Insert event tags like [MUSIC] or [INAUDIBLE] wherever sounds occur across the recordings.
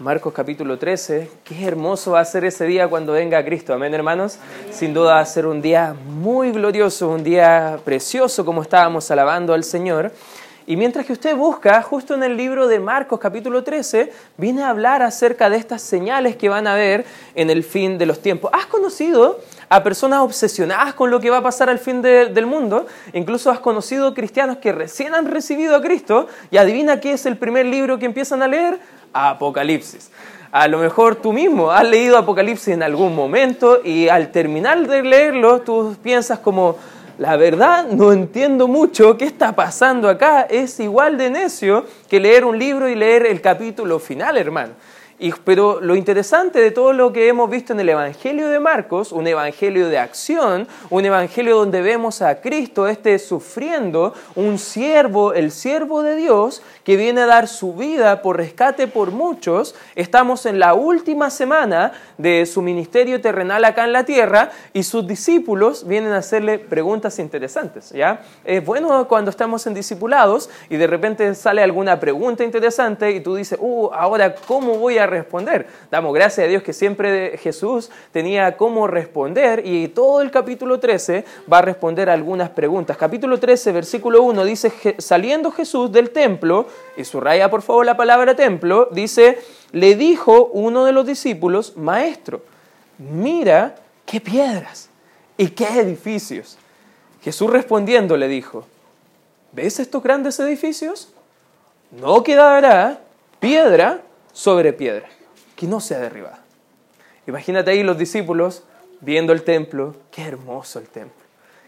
Marcos capítulo 13. Qué hermoso va a ser ese día cuando venga Cristo. Amén, hermanos. Sin duda va a ser un día muy glorioso, un día precioso como estábamos alabando al Señor. Y mientras que usted busca, justo en el libro de Marcos capítulo 13, viene a hablar acerca de estas señales que van a ver en el fin de los tiempos. ¿Has conocido a personas obsesionadas con lo que va a pasar al fin del mundo? Incluso has conocido cristianos que recién han recibido a Cristo y adivina qué es el primer libro que empiezan a leer Apocalipsis. A lo mejor tú mismo has leído Apocalipsis en algún momento y al terminar de leerlo tú piensas como, la verdad no entiendo mucho qué está pasando acá. Es igual de necio que leer un libro y leer el capítulo final, hermano pero lo interesante de todo lo que hemos visto en el Evangelio de Marcos, un Evangelio de acción, un Evangelio donde vemos a Cristo este sufriendo, un siervo, el siervo de Dios, que viene a dar su vida por rescate por muchos. Estamos en la última semana de su ministerio terrenal acá en la tierra y sus discípulos vienen a hacerle preguntas interesantes. ¿ya? Es bueno cuando estamos en discipulados y de repente sale alguna pregunta interesante y tú dices, uh, ahora, ¿cómo voy a responder. Damos gracias a Dios que siempre Jesús tenía cómo responder y todo el capítulo 13 va a responder algunas preguntas. Capítulo 13, versículo 1 dice, saliendo Jesús del templo, y subraya por favor la palabra templo, dice, le dijo uno de los discípulos, maestro, mira qué piedras y qué edificios. Jesús respondiendo le dijo, ¿ves estos grandes edificios? No quedará piedra sobre piedra, que no sea derribada. Imagínate ahí los discípulos viendo el templo, qué hermoso el templo,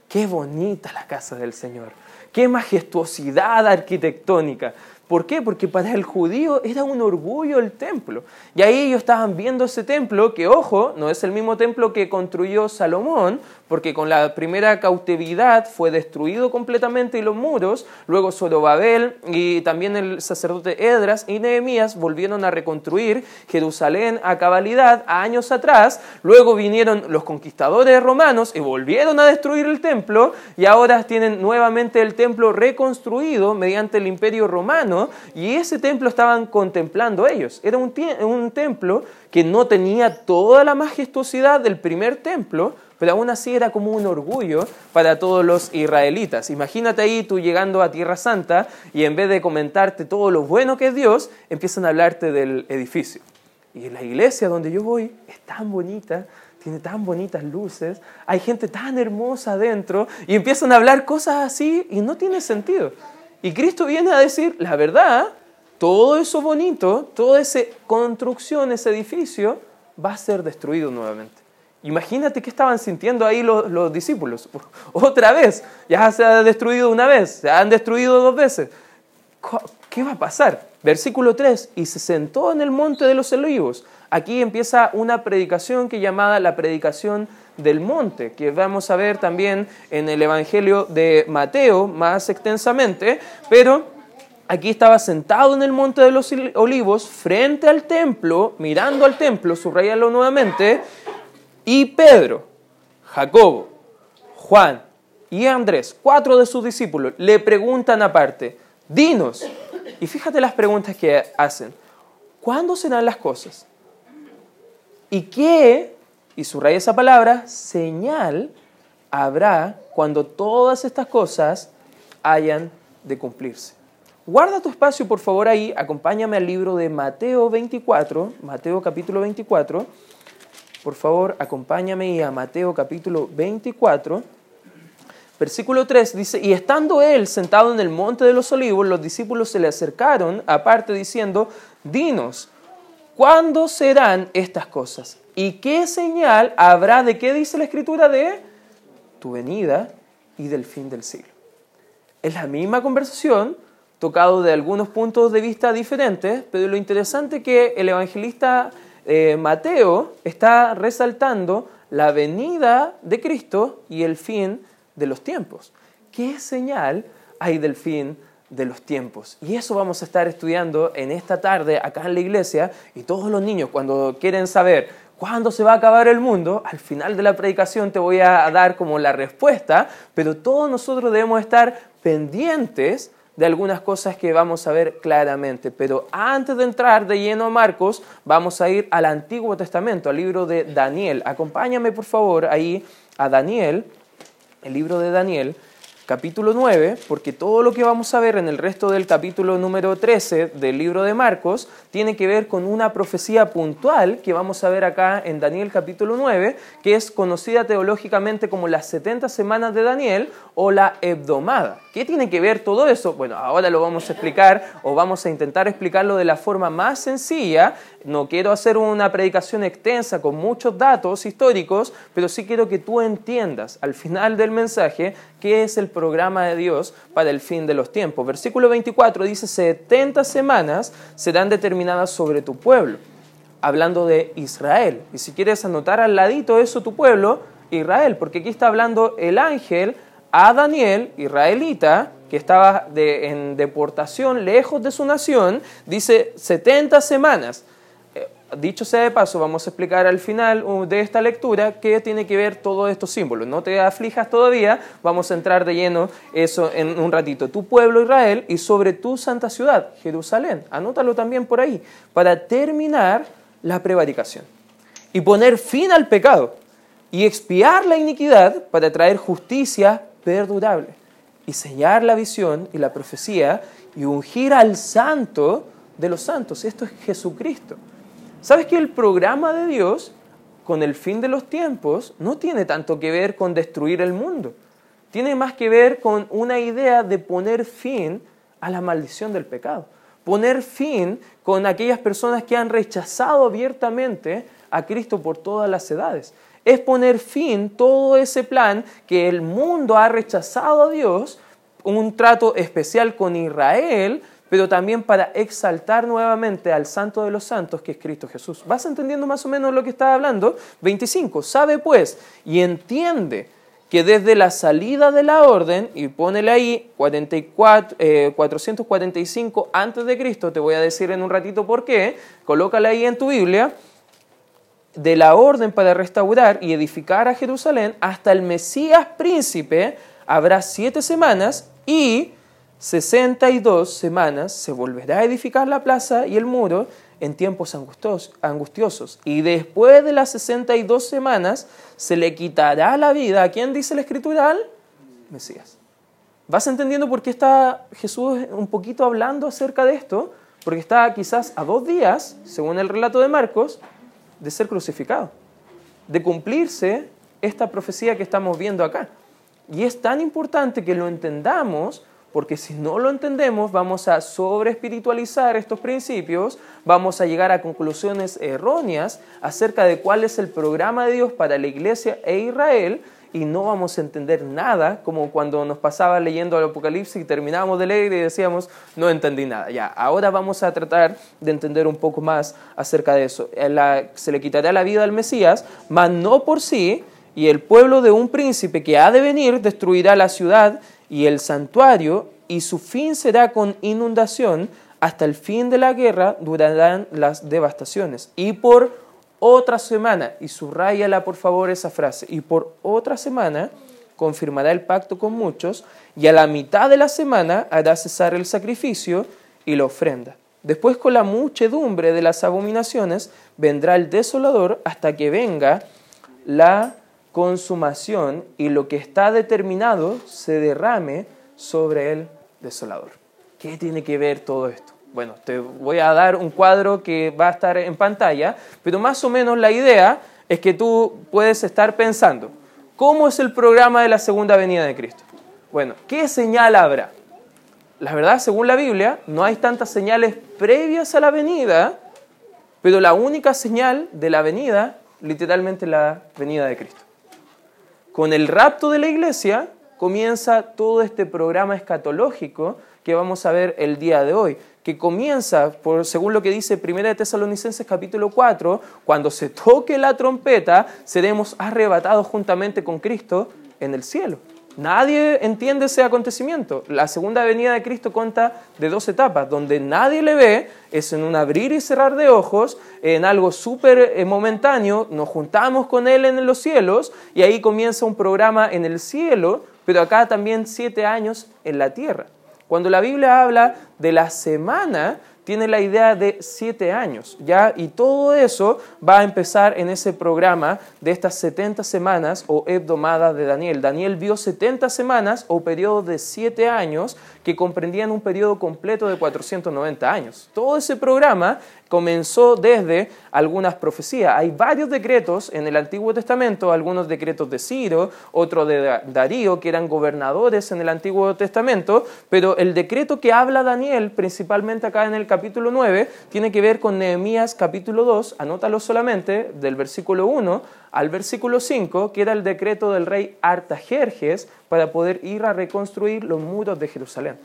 qué bonita la casa del Señor, qué majestuosidad arquitectónica, ¿Por qué? Porque para el judío era un orgullo el templo. Y ahí ellos estaban viendo ese templo que, ojo, no es el mismo templo que construyó Salomón, porque con la primera cautividad fue destruido completamente y los muros, luego Zorobabel y también el sacerdote Edras y Nehemías volvieron a reconstruir Jerusalén a cabalidad años atrás, luego vinieron los conquistadores romanos y volvieron a destruir el templo y ahora tienen nuevamente el templo reconstruido mediante el imperio romano y ese templo estaban contemplando ellos. Era un, un templo que no tenía toda la majestuosidad del primer templo, pero aún así era como un orgullo para todos los israelitas. Imagínate ahí tú llegando a Tierra Santa y en vez de comentarte todo lo bueno que es Dios, empiezan a hablarte del edificio. Y la iglesia donde yo voy es tan bonita, tiene tan bonitas luces, hay gente tan hermosa adentro y empiezan a hablar cosas así y no tiene sentido. Y Cristo viene a decir, la verdad, todo eso bonito, toda esa construcción, ese edificio, va a ser destruido nuevamente. Imagínate qué estaban sintiendo ahí los, discípulos. [LAUGHS] Otra vez, ya se ha destruido una vez, se han destruido dos veces. ¿Qué va a pasar? Versículo 3, y se sentó en el monte de los olivos. Aquí empieza una predicación que llamada la predicación del monte, que vamos a ver también en el Evangelio de Mateo más extensamente, pero aquí estaba sentado en el monte de los olivos, frente al templo, mirando al templo, subrayalo nuevamente, y Pedro, Jacobo, Juan y Andrés, cuatro de sus discípulos, le preguntan aparte, dinos, y fíjate las preguntas que hacen, ¿cuándo serán las cosas? ¿Y qué y subraya esa palabra, señal habrá cuando todas estas cosas hayan de cumplirse. Guarda tu espacio, por favor, ahí. Acompáñame al libro de Mateo 24, Mateo capítulo 24. Por favor, acompáñame a Mateo capítulo 24. Versículo 3 dice, y estando él sentado en el monte de los olivos, los discípulos se le acercaron aparte diciendo, dinos, ¿cuándo serán estas cosas? ¿Y qué señal habrá de qué dice la escritura de tu venida y del fin del siglo? Es la misma conversación, tocado de algunos puntos de vista diferentes, pero lo interesante es que el evangelista eh, Mateo está resaltando la venida de Cristo y el fin de los tiempos. ¿Qué señal hay del fin de los tiempos? Y eso vamos a estar estudiando en esta tarde acá en la iglesia y todos los niños cuando quieren saber ¿Cuándo se va a acabar el mundo? Al final de la predicación te voy a dar como la respuesta, pero todos nosotros debemos estar pendientes de algunas cosas que vamos a ver claramente. Pero antes de entrar de lleno a Marcos, vamos a ir al Antiguo Testamento, al libro de Daniel. Acompáñame por favor ahí a Daniel, el libro de Daniel, capítulo 9, porque todo lo que vamos a ver en el resto del capítulo número 13 del libro de Marcos tiene que ver con una profecía puntual que vamos a ver acá en Daniel capítulo 9, que es conocida teológicamente como las 70 semanas de Daniel o la hebdomada. ¿Qué tiene que ver todo eso? Bueno, ahora lo vamos a explicar o vamos a intentar explicarlo de la forma más sencilla. No quiero hacer una predicación extensa con muchos datos históricos, pero sí quiero que tú entiendas al final del mensaje qué es el programa de Dios para el fin de los tiempos. Versículo 24 dice, 70 semanas serán determinadas sobre tu pueblo, hablando de Israel. Y si quieres anotar al ladito eso, tu pueblo, Israel, porque aquí está hablando el ángel a Daniel, israelita, que estaba en deportación lejos de su nación, dice 70 semanas. Eh, dicho sea de paso, vamos a explicar al final uh, de esta lectura qué tiene que ver todos estos símbolos. No te aflijas todavía, vamos a entrar de lleno eso en un ratito. Tu pueblo Israel y sobre tu santa ciudad, Jerusalén. Anótalo también por ahí, para terminar la prevaricación y poner fin al pecado y expiar la iniquidad para traer justicia perdurable y sellar la visión y la profecía y ungir al santo de los santos. Esto es Jesucristo. ¿Sabes que el programa de Dios con el fin de los tiempos no tiene tanto que ver con destruir el mundo? Tiene más que ver con una idea de poner fin a la maldición del pecado. Poner fin con aquellas personas que han rechazado abiertamente a Cristo por todas las edades es poner fin todo ese plan que el mundo ha rechazado a Dios, un trato especial con Israel, pero también para exaltar nuevamente al Santo de los Santos, que es Cristo Jesús. ¿Vas entendiendo más o menos lo que estaba hablando? 25. Sabe pues y entiende que desde la salida de la orden, y ponele ahí 44, 445 eh, antes de Cristo, te voy a decir en un ratito por qué, colócala ahí en tu Biblia, de la orden para restaurar y edificar a Jerusalén hasta el Mesías príncipe habrá siete semanas y sesenta y dos semanas se volverá a edificar la plaza y el muro en tiempos angustiosos. Y después de las sesenta y dos semanas se le quitará la vida. ¿A quién dice la escritura? Al Mesías. ¿Vas entendiendo por qué está Jesús un poquito hablando acerca de esto? Porque está quizás a dos días, según el relato de Marcos, de ser crucificado, de cumplirse esta profecía que estamos viendo acá. Y es tan importante que lo entendamos, porque si no lo entendemos vamos a sobreespiritualizar estos principios, vamos a llegar a conclusiones erróneas acerca de cuál es el programa de Dios para la iglesia e Israel, y no vamos a entender nada, como cuando nos pasaba leyendo el Apocalipsis y terminábamos de leer y decíamos, no entendí nada. Ya, ahora vamos a tratar de entender un poco más acerca de eso. se le quitará la vida al Mesías, mas no por sí, y el pueblo de un príncipe que ha de venir destruirá la ciudad y el santuario, y su fin será con inundación, hasta el fin de la guerra durarán las devastaciones. Y por otra semana, y subrayala por favor esa frase, y por otra semana confirmará el pacto con muchos, y a la mitad de la semana hará cesar el sacrificio y la ofrenda. Después con la muchedumbre de las abominaciones vendrá el desolador hasta que venga la consumación y lo que está determinado se derrame sobre el desolador. ¿Qué tiene que ver todo esto? Bueno, te voy a dar un cuadro que va a estar en pantalla, pero más o menos la idea es que tú puedes estar pensando, ¿cómo es el programa de la segunda venida de Cristo? Bueno, ¿qué señal habrá? La verdad, según la Biblia, no hay tantas señales previas a la venida, pero la única señal de la venida, literalmente la venida de Cristo. Con el rapto de la iglesia comienza todo este programa escatológico que vamos a ver el día de hoy que comienza, por, según lo que dice 1 de Tesalonicenses capítulo 4, cuando se toque la trompeta, seremos arrebatados juntamente con Cristo en el cielo. Nadie entiende ese acontecimiento. La segunda venida de Cristo cuenta de dos etapas, donde nadie le ve, es en un abrir y cerrar de ojos, en algo súper eh, momentáneo, nos juntamos con Él en los cielos y ahí comienza un programa en el cielo, pero acá también siete años en la tierra. Cuando la Biblia habla de la semana, tiene la idea de siete años, ¿ya? Y todo eso va a empezar en ese programa de estas 70 semanas o hebdomadas de Daniel. Daniel vio 70 semanas o periodos de siete años que comprendían un periodo completo de 490 años. Todo ese programa comenzó desde algunas profecías. Hay varios decretos en el Antiguo Testamento, algunos decretos de Ciro, otro de Darío, que eran gobernadores en el Antiguo Testamento, pero el decreto que habla Daniel, principalmente acá en el capítulo 9, tiene que ver con Nehemías capítulo 2, anótalo solamente, del versículo 1 al versículo 5, que era el decreto del rey Artajerjes para poder ir a reconstruir los muros de Jerusalén,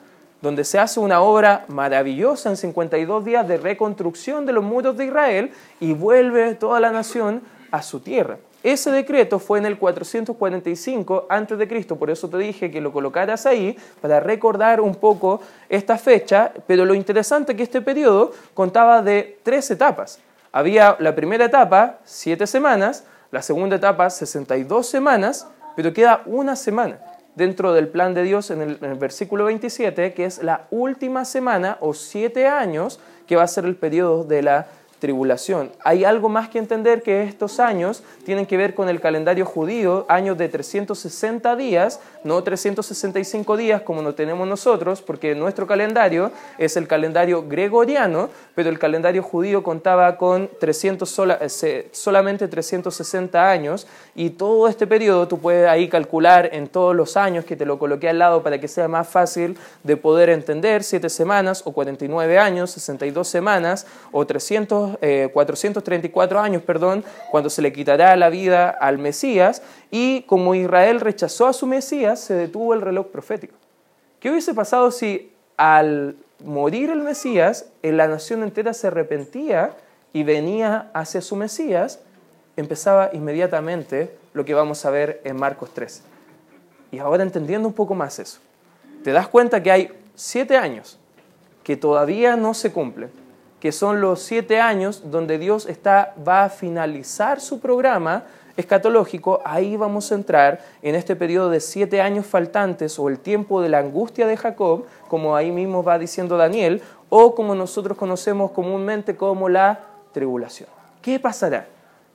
donde se hace una obra maravillosa en 52 días de reconstrucción de los muros de Israel y vuelve toda la nación a su tierra. Ese decreto fue en el 445 a.C., por eso te dije que lo colocaras ahí para recordar un poco esta fecha, pero lo interesante es que este periodo contaba de tres etapas. Había la primera etapa, siete semanas, la segunda etapa, 62 semanas, pero queda una semana dentro del plan de Dios en el, versículo 27, que es la última semana o siete años que va a ser el periodo de la tribulación. Hay algo más que entender que estos años tienen que ver con el calendario judío, años de 360 días, no 365 días como lo tenemos nosotros, porque nuestro calendario es el calendario gregoriano, pero el calendario judío contaba con 300 eh, solamente 360 años y todo este periodo tú puedes ahí calcular en todos los años que te lo coloqué al lado para que sea más fácil de poder entender, 7 semanas o 49 años, 62 semanas o 300 434 eh, años, perdón, cuando se le quitará la vida al Mesías, y como Israel rechazó a su Mesías, se detuvo el reloj profético. ¿Qué hubiese pasado si al morir el Mesías, la nación entera se arrepentía y venía hacia su Mesías? Empezaba inmediatamente lo que vamos a ver en Marcos 3. Y ahora entendiendo un poco más eso, te das cuenta que hay siete años que todavía no se cumplen que son los siete años donde Dios está, va a finalizar su programa escatológico, ahí vamos a entrar en este periodo de siete años faltantes o el tiempo de la angustia de Jacob, como ahí mismo va diciendo Daniel, o como nosotros conocemos comúnmente como la tribulación. ¿Qué pasará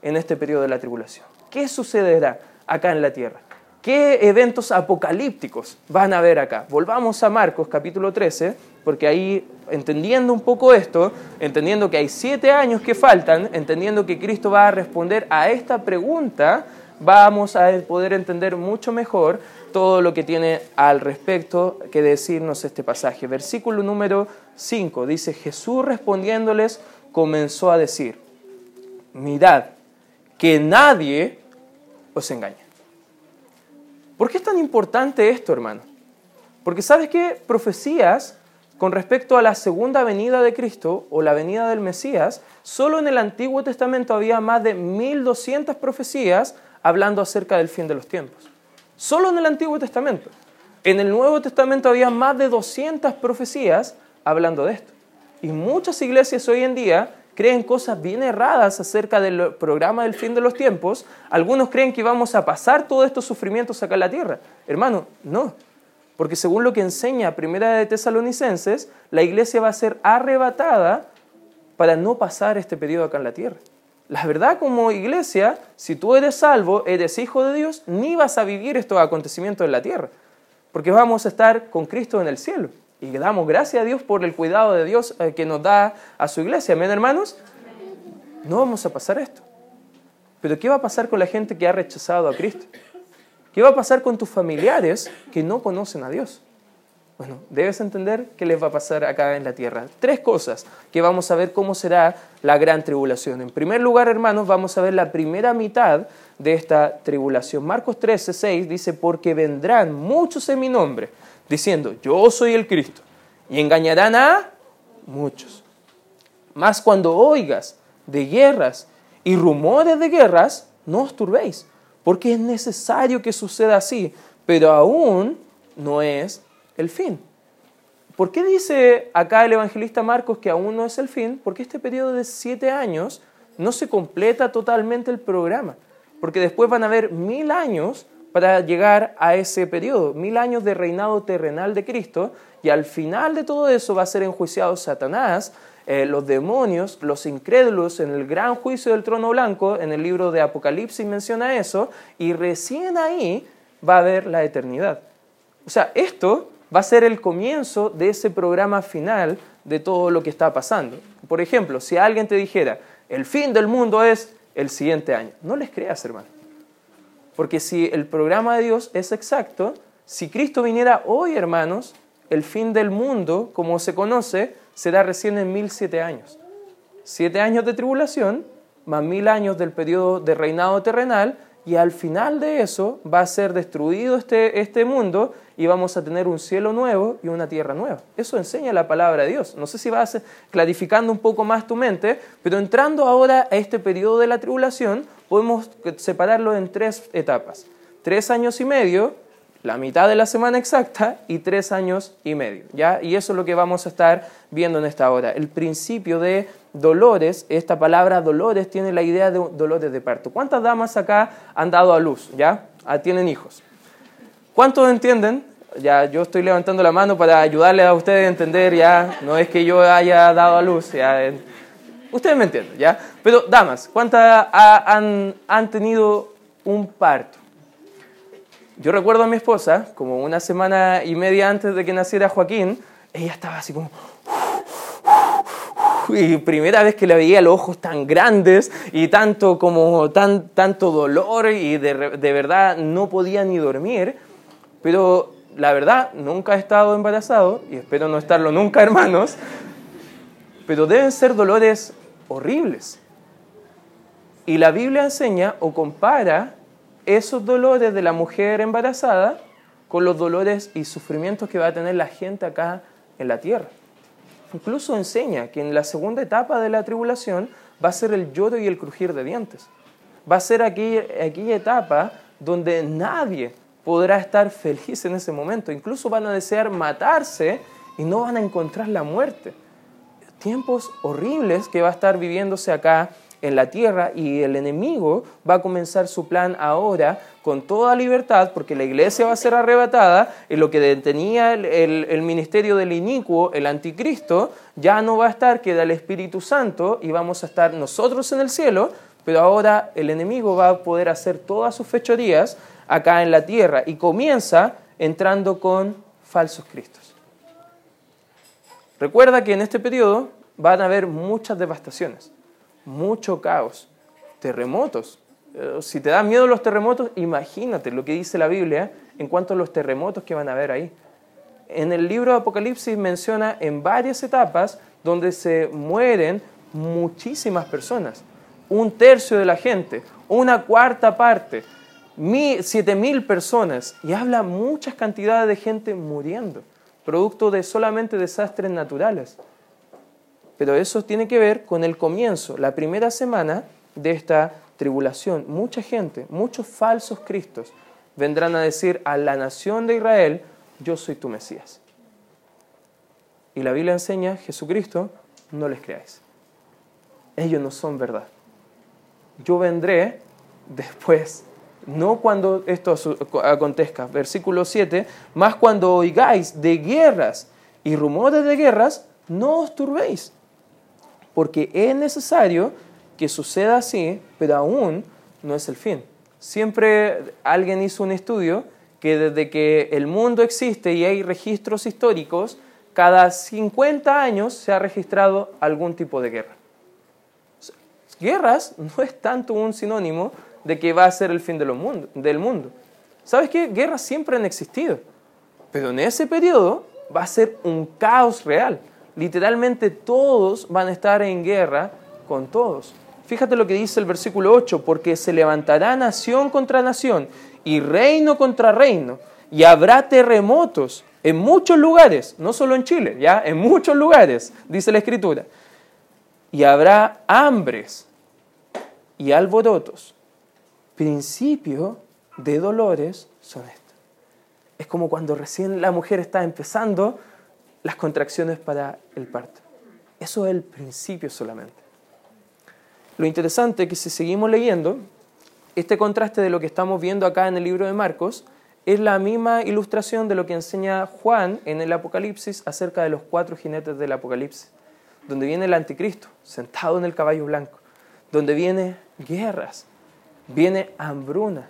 en este periodo de la tribulación? ¿Qué sucederá acá en la tierra? ¿Qué eventos apocalípticos van a haber acá? Volvamos a Marcos capítulo 13, porque ahí, entendiendo un poco esto, entendiendo que hay siete años que faltan, entendiendo que Cristo va a responder a esta pregunta, vamos a poder entender mucho mejor todo lo que tiene al respecto que decirnos este pasaje. Versículo número 5 dice, Jesús respondiéndoles comenzó a decir, mirad, que nadie os engañe. ¿Por qué es tan importante esto, hermano? Porque sabes que profecías con respecto a la segunda venida de Cristo o la venida del Mesías, solo en el Antiguo Testamento había más de 1200 profecías hablando acerca del fin de los tiempos. Solo en el Antiguo Testamento. En el Nuevo Testamento había más de 200 profecías hablando de esto. Y muchas iglesias hoy en día creen cosas bien erradas acerca del programa del fin de los tiempos. Algunos creen que vamos a pasar todos estos sufrimientos acá en la tierra. Hermano, no. Porque según lo que enseña Primera de Tesalonicenses, la iglesia va a ser arrebatada para no pasar este periodo acá en la tierra. La verdad como iglesia, si tú eres salvo, eres hijo de Dios, ni vas a vivir estos acontecimientos en la tierra. Porque vamos a estar con Cristo en el cielo. Y damos gracias a Dios por el cuidado de Dios eh, que nos da a su iglesia. Amén, hermanos. No vamos a pasar esto. Pero ¿qué va a pasar con la gente que ha rechazado a Cristo? ¿Qué va a pasar con tus familiares que no conocen a Dios? Bueno, debes entender qué les va a pasar acá en la tierra. Tres cosas que vamos a ver cómo será la gran tribulación. En primer lugar, hermanos, vamos a ver la primera mitad de esta tribulación. Marcos 13, 6 dice, porque vendrán muchos en mi nombre diciendo, yo soy el Cristo, y engañarán a muchos. Mas cuando oigas de guerras y rumores de guerras, no os turbéis, porque es necesario que suceda así, pero aún no es el fin. ¿Por qué dice acá el evangelista Marcos que aún no es el fin? Porque este periodo de siete años no se completa totalmente el programa, porque después van a haber mil años para llegar a ese periodo, mil años de reinado terrenal de Cristo, y al final de todo eso va a ser enjuiciado Satanás, eh, los demonios, los incrédulos en el gran juicio del trono blanco, en el libro de Apocalipsis menciona eso, y recién ahí va a haber la eternidad. O sea, esto va a ser el comienzo de ese programa final de todo lo que está pasando. Por ejemplo, si alguien te dijera, el fin del mundo es el siguiente año, no les creas, hermano. Porque si el programa de Dios es exacto, si Cristo viniera hoy, hermanos, el fin del mundo, como se conoce, será recién en mil siete años. Siete años de tribulación, más mil años del periodo de reinado terrenal, y al final de eso va a ser destruido este, este mundo y vamos a tener un cielo nuevo y una tierra nueva. Eso enseña la palabra de Dios. No sé si vas clarificando un poco más tu mente, pero entrando ahora a este periodo de la tribulación, podemos separarlo en tres etapas. Tres años y medio, la mitad de la semana exacta y tres años y medio. ¿ya? Y eso es lo que vamos a estar viendo en esta hora. El principio de dolores, esta palabra dolores tiene la idea de dolores de parto. ¿Cuántas damas acá han dado a luz? ¿Ya? Ah, tienen hijos. ¿Cuántos entienden? Ya, yo estoy levantando la mano para ayudarle a ustedes a entender, ya, no es que yo haya dado a luz, ya, ustedes me entienden, ya. Pero, damas, ¿cuántas han, han tenido un parto? Yo recuerdo a mi esposa, como una semana y media antes de que naciera Joaquín, ella estaba así como... Y primera vez que le veía los ojos tan grandes y tanto como tan, tanto dolor y de, de verdad no podía ni dormir. Pero la verdad, nunca he estado embarazado y espero no estarlo nunca, hermanos. Pero deben ser dolores horribles. Y la Biblia enseña o compara esos dolores de la mujer embarazada con los dolores y sufrimientos que va a tener la gente acá en la tierra. Incluso enseña que en la segunda etapa de la tribulación va a ser el lloro y el crujir de dientes. Va a ser aquella, aquella etapa donde nadie podrá estar feliz en ese momento. Incluso van a desear matarse y no van a encontrar la muerte. Tiempos horribles que va a estar viviéndose acá en la tierra y el enemigo va a comenzar su plan ahora con toda libertad porque la iglesia va a ser arrebatada y lo que detenía el, ministerio del inicuo, el anticristo, ya no va a estar, queda el Espíritu Santo y vamos a estar nosotros en el cielo, pero ahora el enemigo va a poder hacer todas sus fechorías acá en la tierra y comienza entrando con falsos cristos. Recuerda que en este periodo van a haber muchas devastaciones mucho caos, terremotos. Eh, si te dan miedo los terremotos, imagínate lo que dice la Biblia en cuanto a los terremotos que van a haber ahí. En el libro de Apocalipsis menciona en varias etapas donde se mueren muchísimas personas, un tercio de la gente, una cuarta parte, siete mil personas, y habla muchas cantidades de gente muriendo, producto de solamente desastres naturales pero eso tiene que ver con el comienzo, la primera semana de esta tribulación. Mucha gente, muchos falsos cristos vendrán a decir a la nación de Israel, yo soy tu Mesías. Y la Biblia enseña, Jesucristo, no les creáis. Ellos no son verdad. Yo vendré después, no cuando esto acontezca. Versículo 7, más cuando oigáis de guerras y rumores de guerras, no os turbéis porque es necesario que suceda así, pero aún no es el fin. Siempre alguien hizo un estudio que desde que el mundo existe y hay registros históricos, cada 50 años se ha registrado algún tipo de guerra. Guerras no es tanto un sinónimo de que va a ser el fin del mundo. ¿Sabes qué? Guerras siempre han existido, pero en ese periodo va a ser un caos real literalmente todos van a estar en guerra con todos. Fíjate lo que dice el versículo 8, porque se levantará nación contra nación y reino contra reino, y habrá terremotos en muchos lugares, no solo en Chile, ya, en muchos lugares, dice la Escritura. Y habrá hambres y alborotos. Principio de dolores son estos. Es como cuando recién la mujer está empezando las contracciones para el parto. Eso es el principio solamente. Lo interesante es que si seguimos leyendo, este contraste de lo que estamos viendo acá en el libro de Marcos es la misma ilustración de lo que enseña Juan en el Apocalipsis acerca de los cuatro jinetes del Apocalipsis, donde viene el anticristo sentado en el caballo blanco, donde viene guerras, viene hambruna,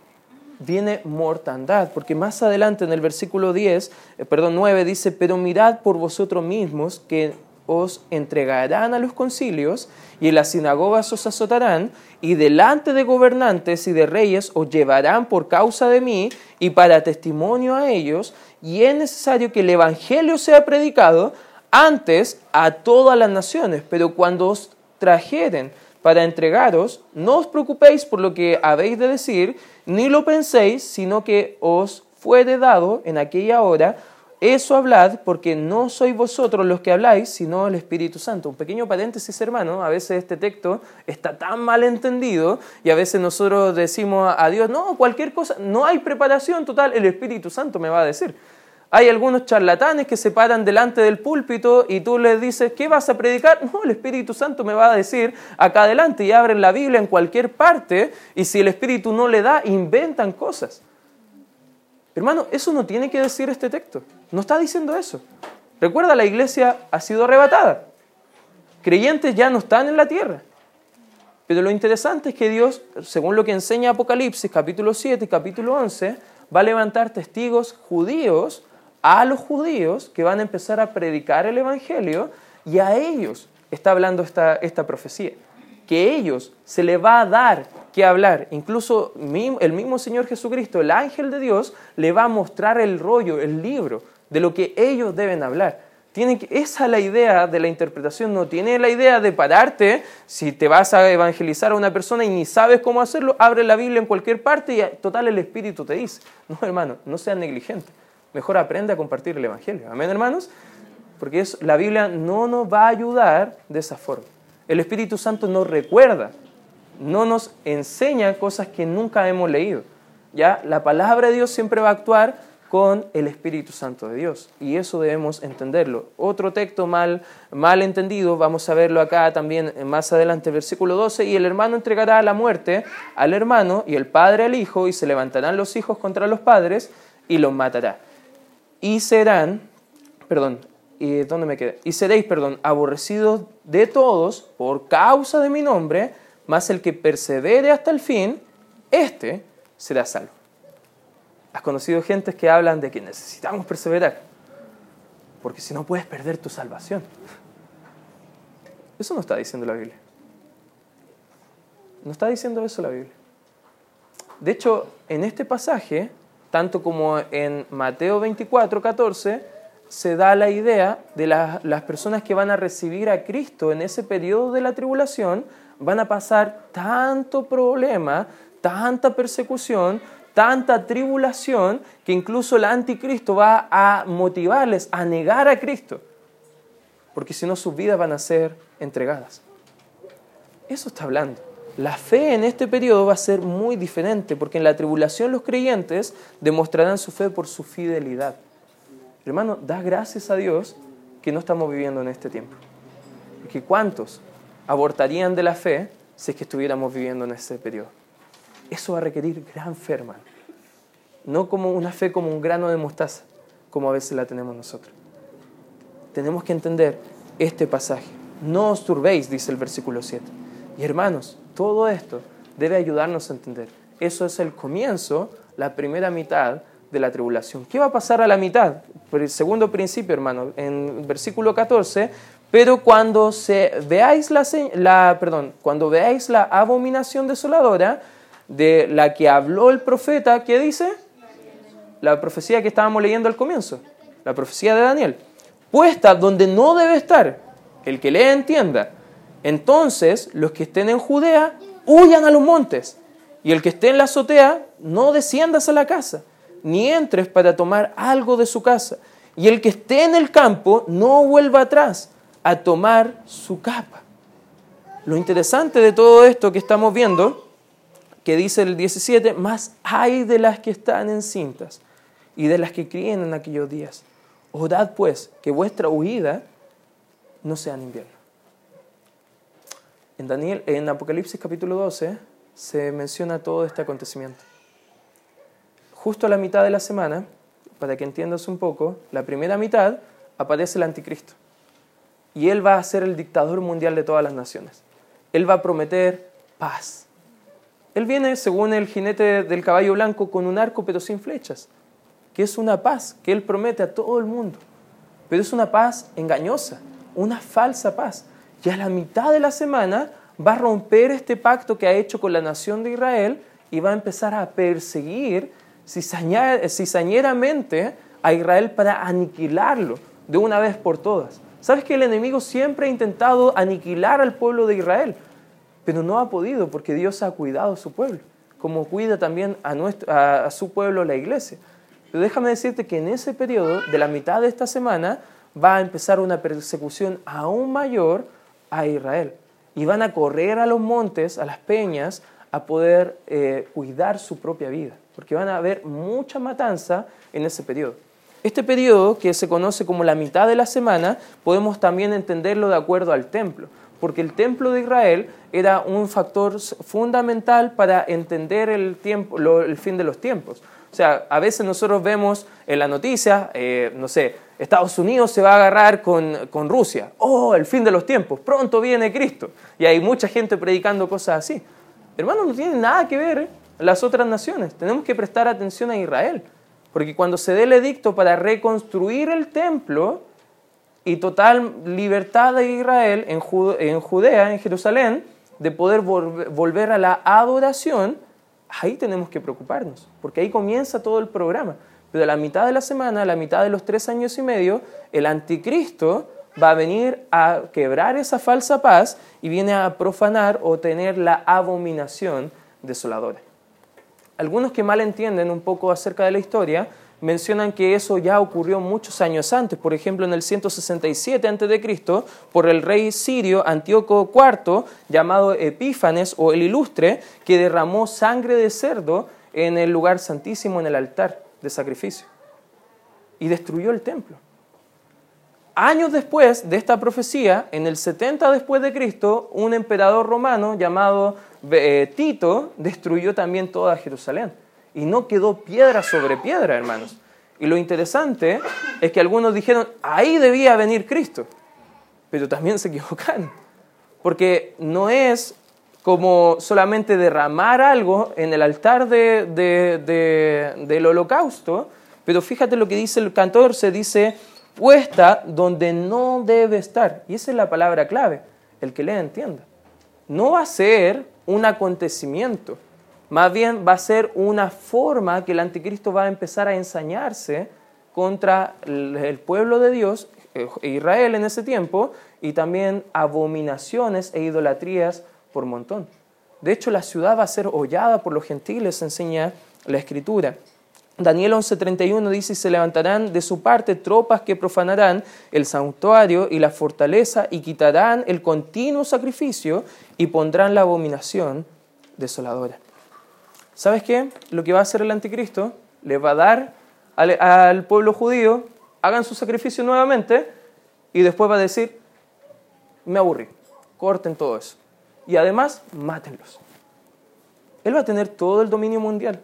viene mortandad, porque más adelante en el versículo 10, eh, perdón, 9 dice, pero mirad por vosotros mismos que os entregarán a los concilios y en las sinagogas os azotarán y delante de gobernantes y de reyes os llevarán por causa de mí y para testimonio a ellos y es necesario que el evangelio sea predicado antes a todas las naciones, pero cuando os trajeren para entregaros, no os preocupéis por lo que habéis de decir, ni lo penséis, sino que os fuere dado en aquella hora eso hablad porque no sois vosotros los que habláis, sino el Espíritu Santo. Un pequeño paréntesis, hermano. A veces este texto está tan mal entendido y a veces nosotros decimos a Dios, no, cualquier cosa, no hay preparación total, el Espíritu Santo me va a decir. Hay algunos charlatanes que se paran delante del púlpito y tú les dices, ¿qué vas a predicar? No, el Espíritu Santo me va a decir acá adelante y abren la Biblia en cualquier parte y si el Espíritu no le da, inventan cosas. Hermano, eso no tiene que decir este texto. No está diciendo eso. Recuerda, la iglesia ha sido arrebatada. Creyentes ya no están en la tierra. Pero lo interesante es que Dios, según lo que enseña Apocalipsis capítulo 7 y capítulo 11, va a levantar testigos judíos a los judíos que van a empezar a predicar el Evangelio y a ellos está hablando esta, esta profecía. Que ellos se le va a dar que hablar. Incluso el mismo Señor Jesucristo, el ángel de Dios, le va a mostrar el rollo, el libro, de lo que ellos deben hablar. Tienen que, esa es la idea de la interpretación, no tiene la idea de pararte, si te vas a evangelizar a una persona y ni sabes cómo hacerlo, abre la Biblia en cualquier parte y total el Espíritu te dice. No, hermano, no seas negligente. Mejor aprende a compartir el Evangelio. Amén, hermanos. Porque la Biblia no nos va a ayudar de esa forma. El Espíritu Santo nos recuerda no nos enseña cosas que nunca hemos leído. ¿ya? La palabra de Dios siempre va a actuar con el Espíritu Santo de Dios. Y eso debemos entenderlo. Otro texto mal, mal entendido, vamos a verlo acá también más adelante, versículo 12, y el hermano entregará la muerte al hermano y el padre al hijo, y se levantarán los hijos contra los padres y los matará. Y serán, perdón, ¿y dónde me quedé? Y seréis, perdón, aborrecidos de todos por causa de mi nombre, mas el que persevere hasta el fin, éste será salvo. ¿Has conocido gentes que hablan de que necesitamos perseverar? Porque si no puedes perder tu salvación. Eso no está diciendo la Biblia. No está diciendo eso la Biblia. De hecho, en este pasaje, tanto como en Mateo 24, 14, se da la idea de las personas que van a recibir a Cristo en ese periodo de la tribulación, van a pasar tanto problema, tanta persecución, tanta tribulación, que incluso el anticristo va a motivarles a negar a Cristo, porque si no sus vidas van a ser entregadas. Eso está hablando. La fe en este periodo va a ser muy diferente, porque en la tribulación los creyentes demostrarán su fe por su fidelidad. Hermano, da gracias a Dios que no estamos viviendo en este tiempo. Porque ¿cuántos abortarían de la fe si es que estuviéramos viviendo en ese periodo. Eso va a requerir gran fe. No como una fe como un grano de mostaza, como a veces la tenemos nosotros. Tenemos que entender este pasaje. No os turbéis, dice el versículo 7. Y hermanos, todo esto debe ayudarnos a entender. Eso es el comienzo, la primera mitad de la tribulación. ¿Qué va a pasar a la mitad? Por el segundo principio, hermano, en versículo 14, pero cuando se veáis la, abominación desoladora de la que habló el profeta, ¿qué dice? La profecía que estábamos leyendo al comienzo, la profecía de Daniel. Puesta donde no debe estar, el que lea entienda. Entonces, los que estén en Judea, huyan a los montes. Y el que esté en la azotea, no desciendas a la casa, ni entres para tomar algo de su casa. Y el que esté en el campo, no vuelva atrás a tomar su capa. Lo interesante de todo esto que estamos viendo, que dice el 17, más hay de las que están encintas y de las que críen en aquellos días. Orad pues que vuestra huida no sea en invierno. En, Daniel, en Apocalipsis capítulo 12 se menciona todo este acontecimiento. Justo a la mitad de la semana, para que entiendas un poco, la primera mitad aparece el anticristo. Y él va a ser el dictador mundial de todas las naciones. Él va a prometer paz. Él viene, según el jinete del caballo blanco, con un arco pero sin flechas, que es una paz que él promete a todo el mundo. Pero es una paz engañosa, una falsa paz. Y a la mitad de la semana va a romper este pacto que ha hecho con la nación de Israel y va a empezar a perseguir cizañeramente a Israel para aniquilarlo de una vez por todas. ¿Sabes que el enemigo siempre ha intentado aniquilar al pueblo de Israel? Pero no ha podido porque Dios ha cuidado a su pueblo, como cuida también a, a su pueblo la iglesia. Pero déjame decirte que en ese periodo, de la mitad de esta semana, va a empezar una persecución aún mayor a Israel. Y van a correr a los montes, a las peñas, a poder eh, cuidar su propia vida, porque van a haber mucha matanza en ese periodo. Este periodo, que se conoce como la mitad de la semana, podemos también entenderlo de acuerdo al templo, porque el templo de Israel era un factor fundamental para entender el, tiempo, el fin de los tiempos. O sea, a veces nosotros vemos en la noticia, eh, no sé, Estados Unidos se va a agarrar con, con, Rusia. Oh, el fin de los tiempos, pronto viene Cristo. Y hay mucha gente predicando cosas así. Hermanos, no tiene nada que ver las otras naciones. Tenemos que prestar atención a Israel. Porque cuando se dé el edicto para reconstruir el templo y total libertad de Israel en, Judea, en Jerusalén, de poder volver a la adoración, ahí tenemos que preocuparnos, porque ahí comienza todo el programa. Pero a la mitad de la semana, la mitad de los tres años y medio, el anticristo va a venir a quebrar esa falsa paz y viene a profanar o tener la abominación desoladora. Algunos que mal entienden un poco acerca de la historia mencionan que eso ya ocurrió muchos años antes, por ejemplo en el 167 a.C., por el rey sirio Antíoco IV, llamado Epífanes o el Ilustre, que derramó sangre de cerdo en el lugar santísimo, en el altar de sacrificio, y destruyó el templo. Años después de esta profecía, en el 70 después de Cristo, un emperador romano llamado eh, Tito destruyó también toda Jerusalén y no quedó piedra sobre piedra, hermanos. Y lo interesante es que algunos dijeron, ahí debía venir Cristo, pero también se equivocaron, porque no es como solamente derramar algo en el altar del holocausto, pero fíjate lo que dice el cantor, se dice, puesta donde no debe estar. Y esa es la palabra clave, el que lea entienda. No va a ser un acontecimiento, más bien va a ser una forma que el anticristo va a empezar a ensañarse contra el pueblo de Dios, eh, Israel en ese tiempo, y también abominaciones e idolatrías por montón. De hecho, la ciudad va a ser hollada por los gentiles, enseña la escritura. Daniel 11:31 dice, y se levantarán de su parte tropas que profanarán el santuario y la fortaleza y quitarán el continuo sacrificio y pondrán la abominación desoladora. ¿Sabes qué? Lo que va a hacer el anticristo, le va a dar al, pueblo judío, hagan su sacrificio nuevamente, y después va a decir, me aburrí, corten todo eso. Y además, mátenlos. Él va a tener todo el dominio mundial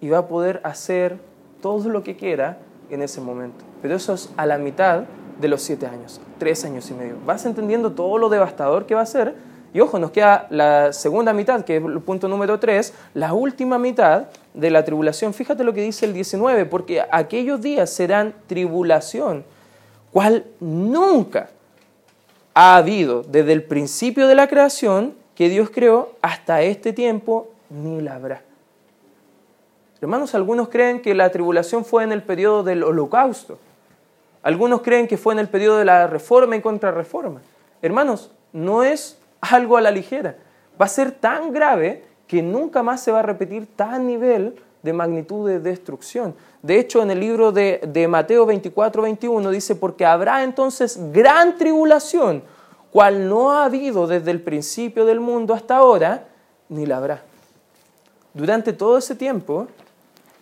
y va a poder hacer todo lo que quiera en ese momento. Pero eso es a la mitad de los siete años, tres años y medio. Vas entendiendo todo lo devastador que va a ser y ojo, nos queda la segunda mitad, que es el punto número 3, la última mitad de la tribulación. Fíjate lo que dice el 19, porque aquellos días serán tribulación, cual nunca ha habido desde el principio de la creación que Dios creó hasta este tiempo, ni la habrá. Hermanos, algunos creen que la tribulación fue en el periodo del holocausto. Algunos creen que fue en el periodo de la reforma y contrarreforma. Hermanos, no es algo a la ligera. Va a ser tan grave que nunca más se va a repetir tan nivel de magnitud de destrucción. De hecho, en el libro de, de Mateo 24, 21 dice, porque habrá entonces gran tribulación, cual no ha habido desde el principio del mundo hasta ahora, ni la habrá. Durante todo ese tiempo,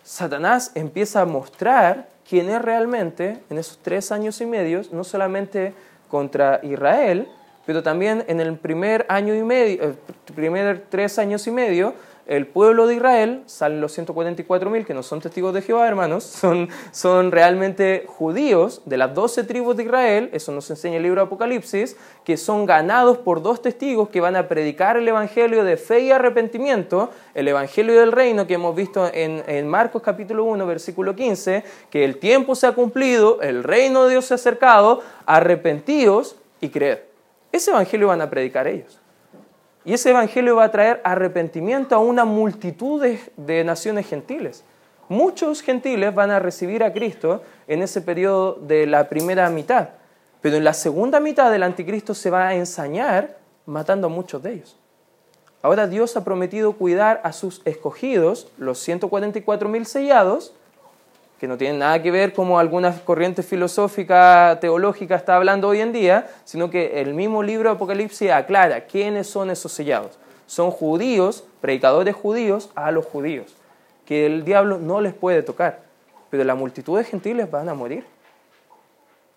Satanás empieza a mostrar quién es realmente en esos tres años y medio, no solamente contra Israel, pero también en el primer año y medio, el primer tres años y medio, el pueblo de Israel, salen los 144.000 que no son testigos de Jehová, hermanos, [LAUGHS] son, son realmente judíos de las 12 tribus de Israel, eso nos enseña el libro de Apocalipsis, que son ganados por dos testigos que van a predicar el evangelio de fe y arrepentimiento, el evangelio del reino que hemos visto en, en Marcos capítulo 1, versículo 15, que el tiempo se ha cumplido, el reino de Dios se ha acercado, arrepentidos y creed. Ese evangelio van a predicar ellos. Y ese evangelio va a traer arrepentimiento a una multitud de, naciones gentiles. Muchos gentiles van a recibir a Cristo en ese periodo de la primera mitad, pero en la segunda mitad del anticristo se va a ensañar matando a muchos de ellos. Ahora Dios ha prometido cuidar a sus escogidos, los 144.000 sellados, que no tienen nada que ver como algunas corrientes filosóficas, teológicas está hablando hoy en día, sino que el mismo libro de Apocalipsis aclara quiénes son esos sellados. Son judíos, predicadores judíos a los judíos, que el diablo no les puede tocar, pero la multitud de gentiles van a morir.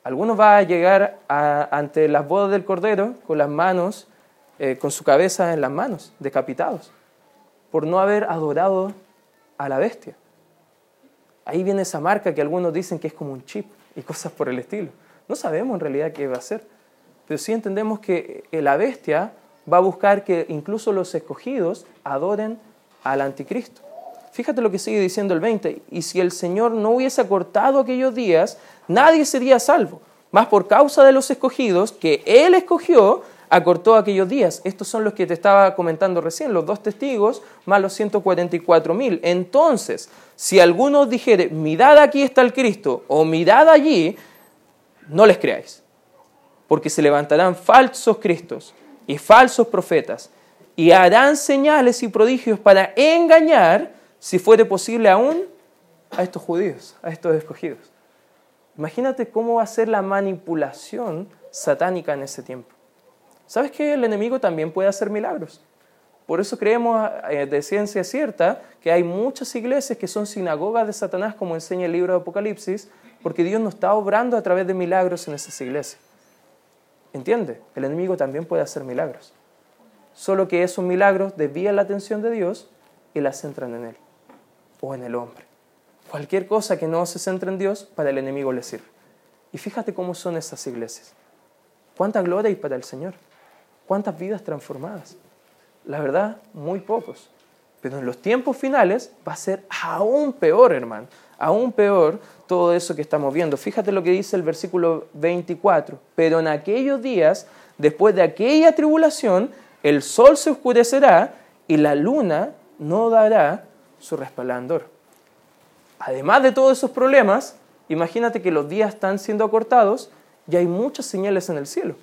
Algunos van a llegar ante las bodas del Cordero con las manos, eh, con su cabeza en las manos, decapitados, por no haber adorado a la bestia. Ahí viene esa marca que algunos dicen que es como un chip y cosas por el estilo. No sabemos en realidad qué va a ser, pero sí entendemos que la bestia va a buscar que incluso los escogidos adoren al anticristo. Fíjate lo que sigue diciendo el 20, y si el Señor no hubiese acortado aquellos días, nadie sería salvo, más por causa de los escogidos que Él escogió, acortó aquellos días. Estos son los que te estaba comentando recién, los dos testigos más los 144 mil. Entonces, si alguno dijere, mirad aquí está el Cristo, o mirad allí, no les creáis, porque se levantarán falsos Cristos y falsos profetas, y harán señales y prodigios para engañar, si fuere posible aún, a estos judíos, a estos escogidos. Imagínate cómo va a ser la manipulación satánica en ese tiempo. ¿Sabes que el enemigo también puede hacer milagros? Por eso creemos eh, de ciencia cierta que hay muchas iglesias que son sinagogas de Satanás, como enseña el libro de Apocalipsis, porque Dios no está obrando a través de milagros en esas iglesias. ¿Entiende? El enemigo también puede hacer milagros. Solo que esos milagros desvían la atención de Dios y la centran en Él o en el hombre. Cualquier cosa que no se centre en Dios, para el enemigo le sirve. Y fíjate cómo son esas iglesias. ¿Cuánta gloria hay para el Señor? ¿Cuántas vidas transformadas? La verdad, muy pocos. Pero en los tiempos finales va a ser aún peor, hermano. Aún peor todo eso que estamos viendo. Fíjate lo que dice el versículo 24. Pero en aquellos días, después de aquella tribulación, el sol se oscurecerá y la luna no dará su resplandor. Además de todos esos problemas, imagínate que los días están siendo acortados y hay muchas señales en el cielo.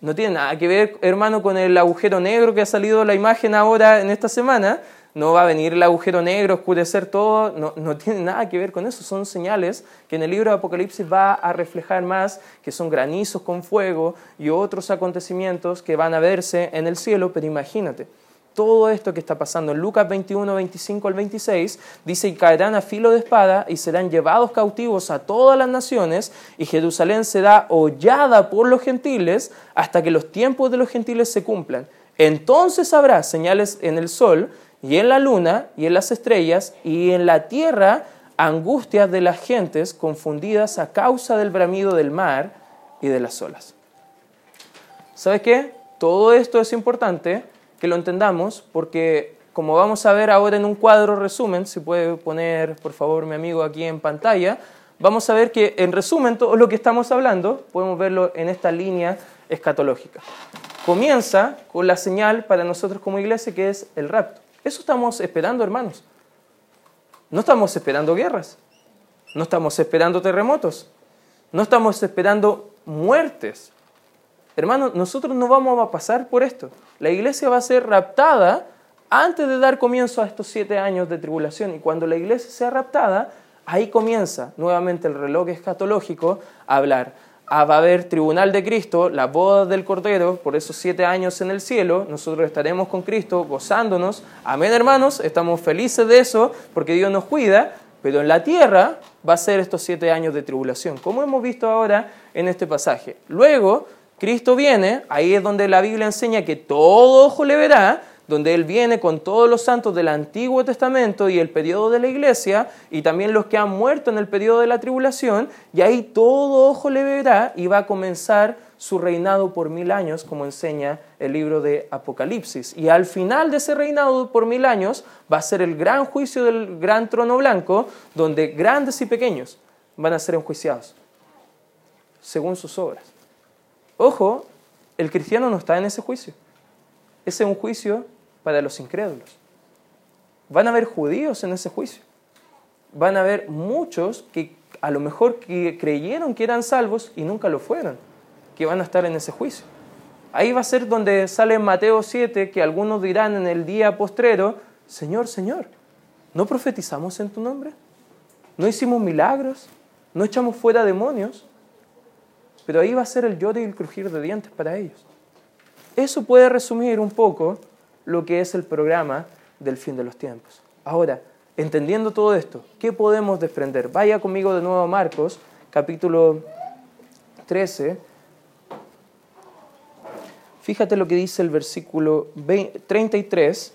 No tiene nada que ver, hermano, con el agujero negro que ha salido la imagen ahora en esta semana. No va a venir el agujero negro, oscurecer todo. No, no tiene nada que ver con eso. Son señales que en el libro de Apocalipsis va a reflejar más, que son granizos con fuego y otros acontecimientos que van a verse en el cielo. Pero imagínate, todo esto que está pasando en Lucas 21, 25 al 26, dice, y caerán a filo de espada y serán llevados cautivos a todas las naciones, y Jerusalén será hollada por los gentiles hasta que los tiempos de los gentiles se cumplan. Entonces habrá señales en el sol y en la luna y en las estrellas y en la tierra angustias de las gentes confundidas a causa del bramido del mar y de las olas. ¿Sabes qué? Todo esto es importante que lo entendamos, porque como vamos a ver ahora en un cuadro resumen, si puede poner por favor mi amigo aquí en pantalla, vamos a ver que en resumen todo lo que estamos hablando, podemos verlo en esta línea escatológica. Comienza con la señal para nosotros como iglesia que es el rapto. Eso estamos esperando, hermanos. No estamos esperando guerras, no estamos esperando terremotos, no estamos esperando muertes, Hermanos, nosotros no vamos a pasar por esto. La iglesia va a ser raptada antes de dar comienzo a estos siete años de tribulación. Y cuando la iglesia sea raptada, ahí comienza nuevamente el reloj escatológico a hablar. Ah, va a haber tribunal de Cristo, la boda del Cordero, por esos siete años en el cielo. Nosotros estaremos con Cristo gozándonos. Amén, hermanos. Estamos felices de eso porque Dios nos cuida. Pero en la tierra va a ser estos siete años de tribulación, como hemos visto ahora en este pasaje. Luego Cristo viene, ahí es donde la Biblia enseña que todo ojo le verá, donde Él viene con todos los santos del Antiguo Testamento y el periodo de la iglesia, y también los que han muerto en el periodo de la tribulación, y ahí todo ojo le verá y va a comenzar su reinado por mil años, como enseña el libro de Apocalipsis. Y al final de ese reinado por mil años va a ser el gran juicio del gran trono blanco, donde grandes y pequeños van a ser enjuiciados, según sus obras. Ojo, el cristiano no está en ese juicio. Ese es un juicio para los incrédulos. Van a haber judíos en ese juicio. Van a haber muchos que a lo mejor creyeron que eran salvos y nunca lo fueron, que van a estar en ese juicio. Ahí va a ser donde sale Mateo 7 que algunos dirán en el día postrero, Señor, Señor, ¿no profetizamos en tu nombre? ¿No hicimos milagros? ¿No echamos fuera demonios? Pero ahí va a ser el lloro y el crujir de dientes para ellos. Eso puede resumir un poco lo que es el programa del fin de los tiempos. Ahora, entendiendo todo esto, ¿qué podemos desprender? Vaya conmigo de nuevo a Marcos, capítulo 13. Fíjate lo que dice el versículo 33.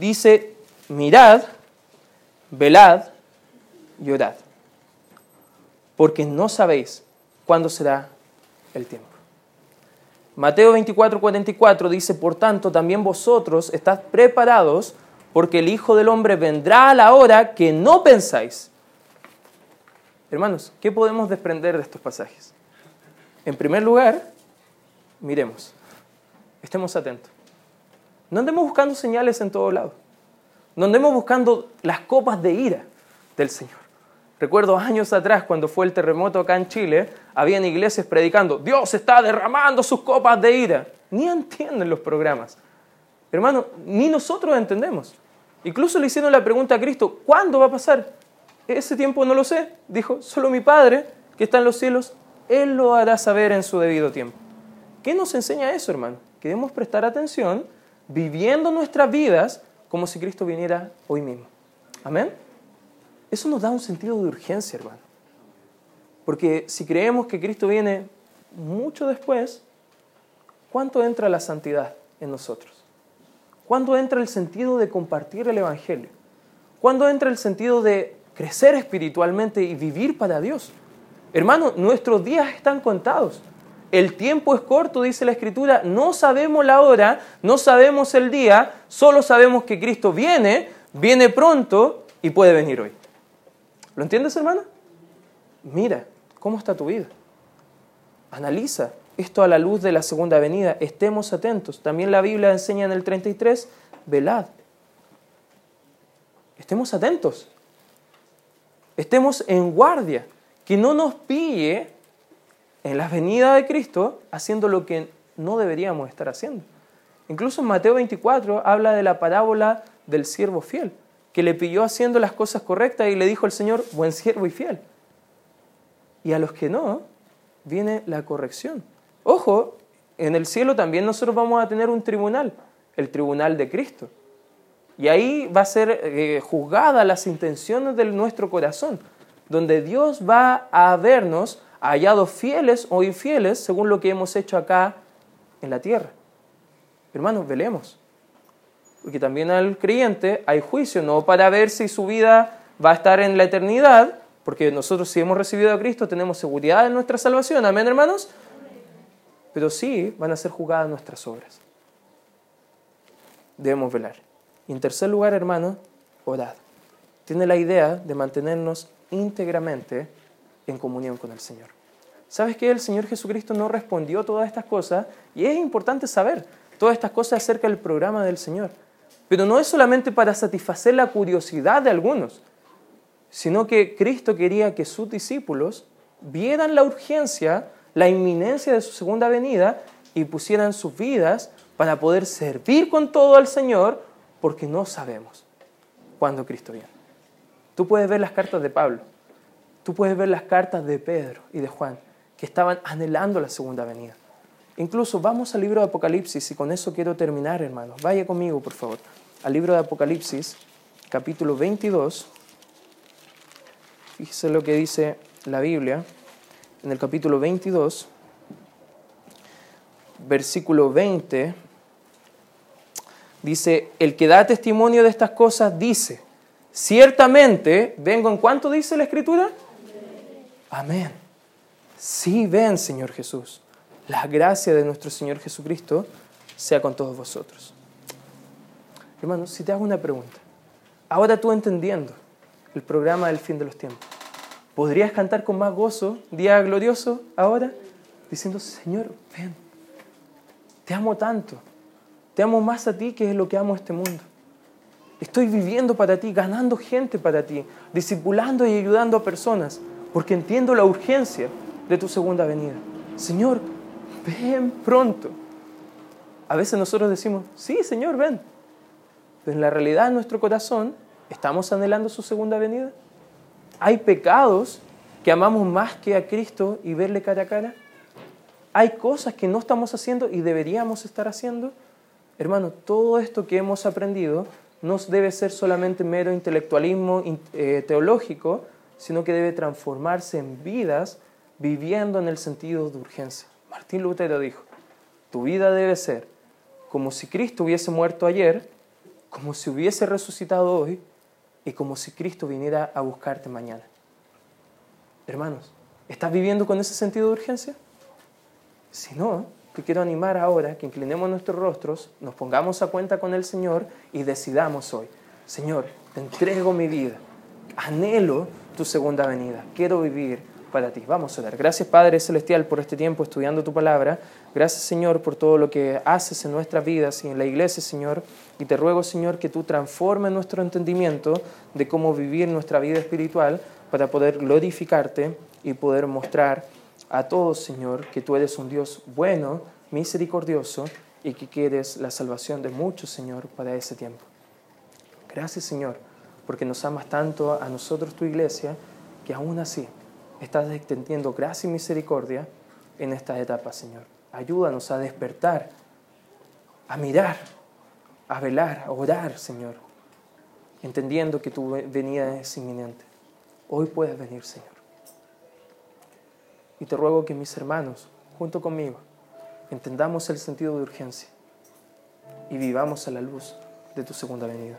Dice, mirad, velad y porque no sabéis cuándo será el tiempo. Mateo 24, 44 dice, por tanto, también vosotros estad preparados, porque el Hijo del Hombre vendrá a la hora que no pensáis. Hermanos, ¿qué podemos desprender de estos pasajes? En primer lugar, miremos, estemos atentos. No andemos buscando señales en todo lado. No andemos buscando las copas de ira del Señor. Recuerdo años atrás, cuando fue el terremoto acá en Chile, habían iglesias predicando, Dios está derramando sus copas de ira. Ni entienden los programas. Hermano, ni nosotros entendemos. Incluso le hicieron la pregunta a Cristo, ¿cuándo va a pasar? Ese tiempo no lo sé. Dijo, solo mi Padre, que está en los cielos, Él lo hará saber en su debido tiempo. ¿Qué nos enseña eso, hermano? Que debemos prestar atención viviendo nuestras vidas como si Cristo viniera hoy mismo. Amén. Eso nos da un sentido de urgencia, hermano. Porque si creemos que Cristo viene mucho después, ¿cuánto entra la santidad en nosotros? ¿Cuándo entra el sentido de compartir el Evangelio? ¿Cuándo entra el sentido de crecer espiritualmente y vivir para Dios? Hermano, nuestros días están contados. El tiempo es corto, dice la Escritura. No sabemos la hora, no sabemos el día, solo sabemos que Cristo viene, viene pronto y puede venir hoy. ¿Lo entiendes, hermana? Mira, ¿cómo está tu vida? Analiza esto a la luz de la segunda venida. Estemos atentos. También la Biblia enseña en el 33, velad. Estemos atentos. Estemos en guardia. Que no nos pille en la venida de Cristo haciendo lo que no deberíamos estar haciendo. Incluso en Mateo 24 habla de la parábola del siervo fiel que le pilló haciendo las cosas correctas y le dijo al Señor, buen siervo y fiel. Y a los que no, viene la corrección. Ojo, en el cielo también nosotros vamos a tener un tribunal, el tribunal de Cristo. Y ahí va a ser eh, juzgada las intenciones de nuestro corazón, donde Dios va a vernos hallados fieles o infieles según lo que hemos hecho acá en la tierra. Hermanos, velemos porque también al creyente hay juicio, no para ver si su vida va a estar en la eternidad, porque nosotros si hemos recibido a Cristo tenemos seguridad en nuestra salvación, amén hermanos, pero sí van a ser juzgadas nuestras obras. Debemos velar. Y en tercer lugar, hermano, orad. Tiene la idea de mantenernos íntegramente en comunión con el Señor. ¿Sabes que el Señor Jesucristo no respondió todas estas cosas? Y es importante saber todas estas cosas acerca del programa del Señor. Pero no es solamente para satisfacer la curiosidad de algunos, sino que Cristo quería que sus discípulos vieran la urgencia, la inminencia de su segunda venida y pusieran sus vidas para poder servir con todo al Señor, porque no sabemos cuándo Cristo viene. Tú puedes ver las cartas de Pablo, tú puedes ver las cartas de Pedro y de Juan, que estaban anhelando la segunda venida. Incluso vamos al libro de Apocalipsis y con eso quiero terminar, hermanos. Vaya conmigo, por favor al libro de Apocalipsis, capítulo 22. Fíjese lo que dice la Biblia en el capítulo 22. versículo 20, dice, el que da testimonio de estas cosas dice, ciertamente, vengo en cuánto dice la escritura? Amén. Sí, ven, Señor Jesús. La gracia de nuestro Señor Jesucristo sea con todos vosotros. Hermanos, si te hago una pregunta, ahora tú entendiendo el programa del fin de los tiempos, ¿podrías cantar con más gozo, día glorioso, ahora? Diciendo, Señor, ven, te amo tanto, te amo más a ti que es lo que amo este mundo. Estoy viviendo para ti, ganando gente para ti, discipulando y ayudando a personas, porque entiendo la urgencia de tu segunda venida. Señor, ven pronto. A veces nosotros decimos, sí, Señor, ven. Pero en la realidad, en nuestro corazón, ¿estamos anhelando su segunda venida? ¿Hay pecados que amamos más que a Cristo y verle cara a cara? ¿Hay cosas que no estamos haciendo y deberíamos estar haciendo? Hermano, todo esto que hemos aprendido no debe ser solamente mero intelectualismo eh, teológico, sino que debe transformarse en vidas viviendo en el sentido de urgencia. Martín Lutero dijo, tu vida debe ser como si Cristo hubiese muerto ayer, como si hubiese resucitado hoy y como si Cristo viniera a buscarte mañana. Hermanos, ¿estás viviendo con ese sentido de urgencia? Si no, te quiero animar ahora que inclinemos nuestros rostros, nos pongamos a cuenta con el Señor y decidamos hoy, Señor, te entrego mi vida, anhelo tu segunda venida, quiero vivir para ti. Vamos a orar. Gracias Padre Celestial por este tiempo estudiando tu palabra. Gracias Señor por todo lo que haces en nuestras vidas y en la iglesia Señor. Y te ruego Señor que tú transformes nuestro entendimiento de cómo vivir nuestra vida espiritual para poder glorificarte y poder mostrar a todos Señor que tú eres un Dios bueno, misericordioso y que quieres la salvación de muchos Señor para ese tiempo. Gracias Señor porque nos amas tanto a nosotros tu iglesia que aún así estás extendiendo gracia y misericordia en esta etapa, Señor. Ayúdanos a despertar, a mirar, a velar, a orar, Señor, entendiendo que tu venida es inminente. Hoy puedes venir, Señor. Y te ruego que mis hermanos, junto conmigo, entendamos el sentido de urgencia y vivamos a la luz de tu segunda venida.